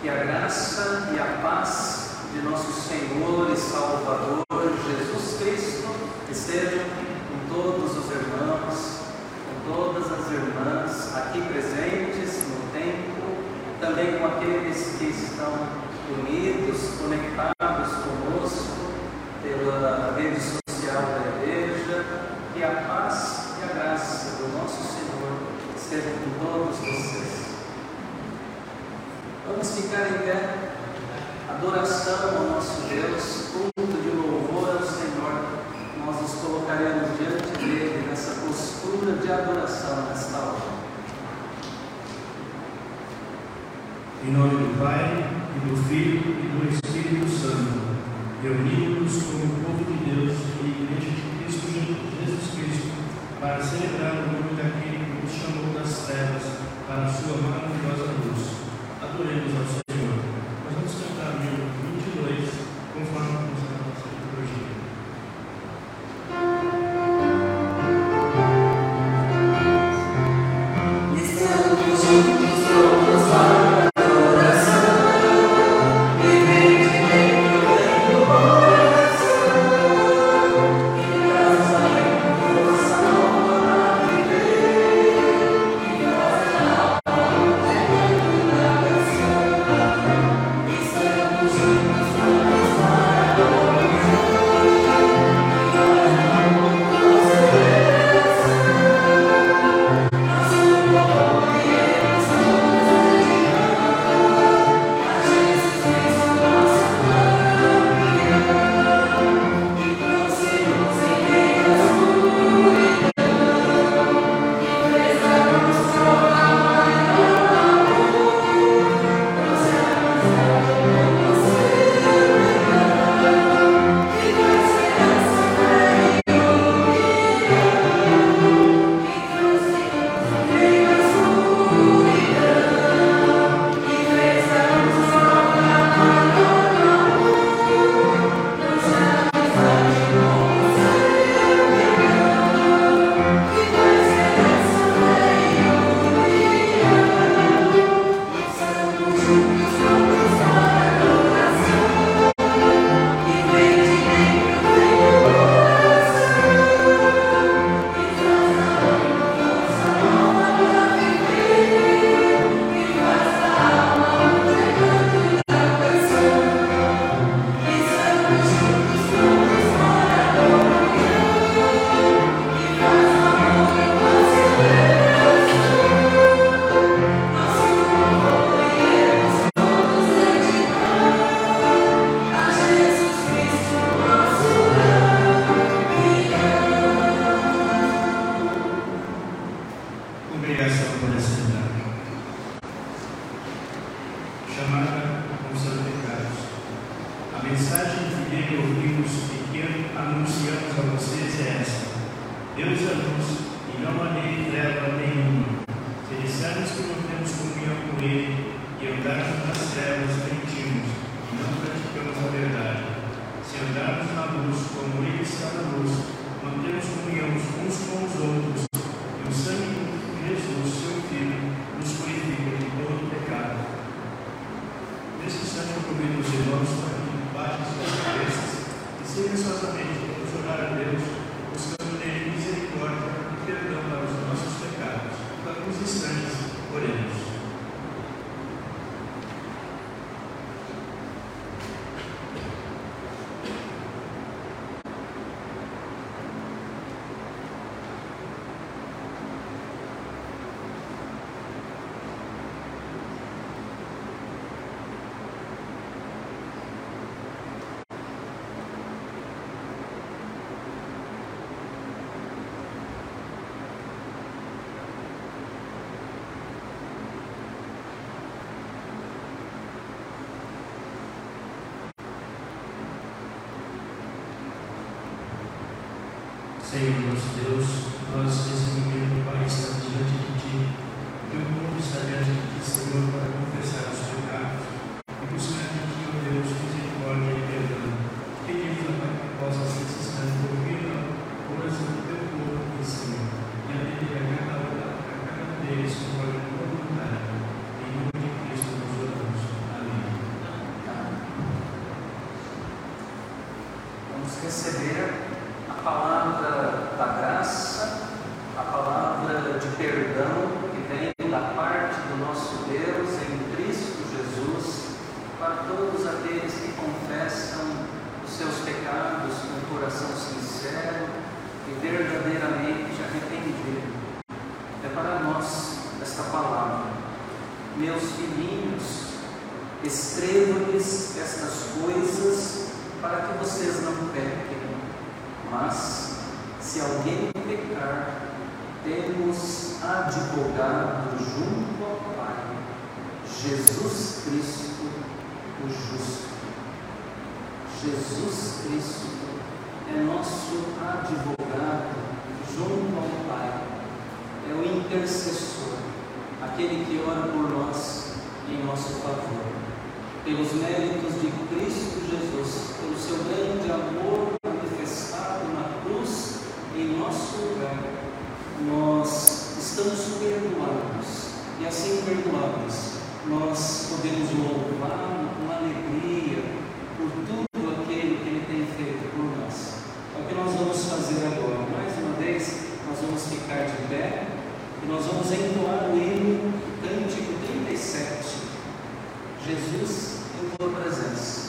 Que a graça e a paz de nosso Senhor e Salvador Jesus Cristo estejam com todos os irmãos, com todas as irmãs aqui presentes no templo, também com aqueles que estão unidos, conectados conosco pela rede social da igreja. Que a paz e a graça do nosso Senhor estejam com todos vocês. Vamos ficar em pé. Adoração ao nosso Deus, culto de louvor ao Senhor. Nós nos colocaremos diante dele nessa postura de adoração nesta hora. Em nome do Pai, e do Filho e do Espírito Santo, reunidos como povo Chamada confissão de pecados. A mensagem que dele ouvimos e que anunciamos a vocês é essa. Deus é luz e não há nele treva nenhuma. Se dissermos que não temos comunhão com ele e andarmos nas trevas, mentimos e não praticamos a verdade. Se andarmos na luz como ele está na luz, mantemos comunhão uns com os outros e o sangue de Jesus, seu Filho, nos purifica de todo pecado. Nesse instante, eu convido os irmãos para que baixem suas cabeças e silenciosamente vamos orar a Deus, buscando nele misericórdia e perdão para os nossos pecados. Por alguns instantes, oremos. Senhor nosso Deus, nós nesse momento, Pai, estamos diante de Ti. Teu povo está diante de Ti, Senhor, para confessar os pecados e buscar de Ti, ó Deus, misericórdia e perdão. Pedimos, ó Pai, que possa nesse instante ouvir a oração do Teu povo aqui, Senhor, e atender a cada hora, a cada um deles, conforme a Tua vontade. Em nome de Cristo nós oramos. Amém. esta palavra. Meus filhinhos, escrevo-lhes estas coisas para que vocês não pequem. Mas, se alguém pecar, temos advogado junto ao Pai, Jesus Cristo, o justo. Jesus Cristo é nosso advogado junto ao Pai, é o intercessor, aquele que ora por nós em nosso favor. Pelos méritos de Cristo Jesus, pelo seu grande amor manifestado na cruz em nosso lugar, nós estamos perdoados e assim perdoados, nós podemos louvar com alegria por tudo aquilo que Ele tem feito por nós. É o que nós vamos fazer agora. Mais uma vez, nós vamos ficar de pé e nós vamos entoar o hino Jesus em tua presença.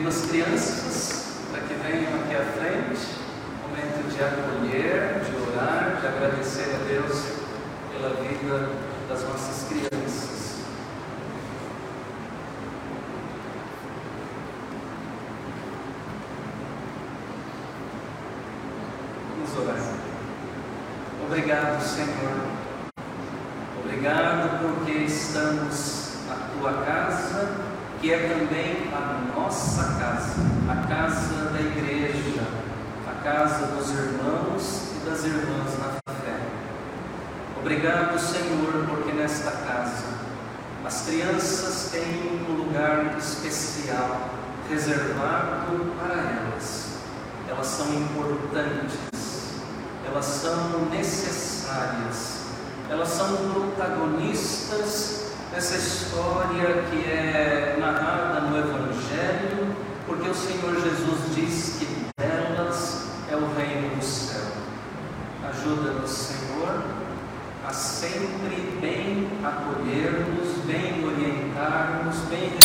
Convido as crianças para que venham aqui à frente, momento de acolher, de orar, de agradecer a Deus pela vida das nossas crianças. Obrigado, Senhor. Obrigado porque estamos na tua casa, que é também a nossa casa, a casa da igreja, a casa dos irmãos e das irmãs na fé. Obrigado, Senhor, porque nesta casa as crianças têm um lugar especial reservado para elas. Elas são importantes, elas são necessárias, elas são protagonistas dessa história que é narrada no Evangelho, porque o Senhor Jesus diz que delas é o reino do céu. Ajuda-nos, Senhor, a sempre bem acolhermos, bem orientarmos, bem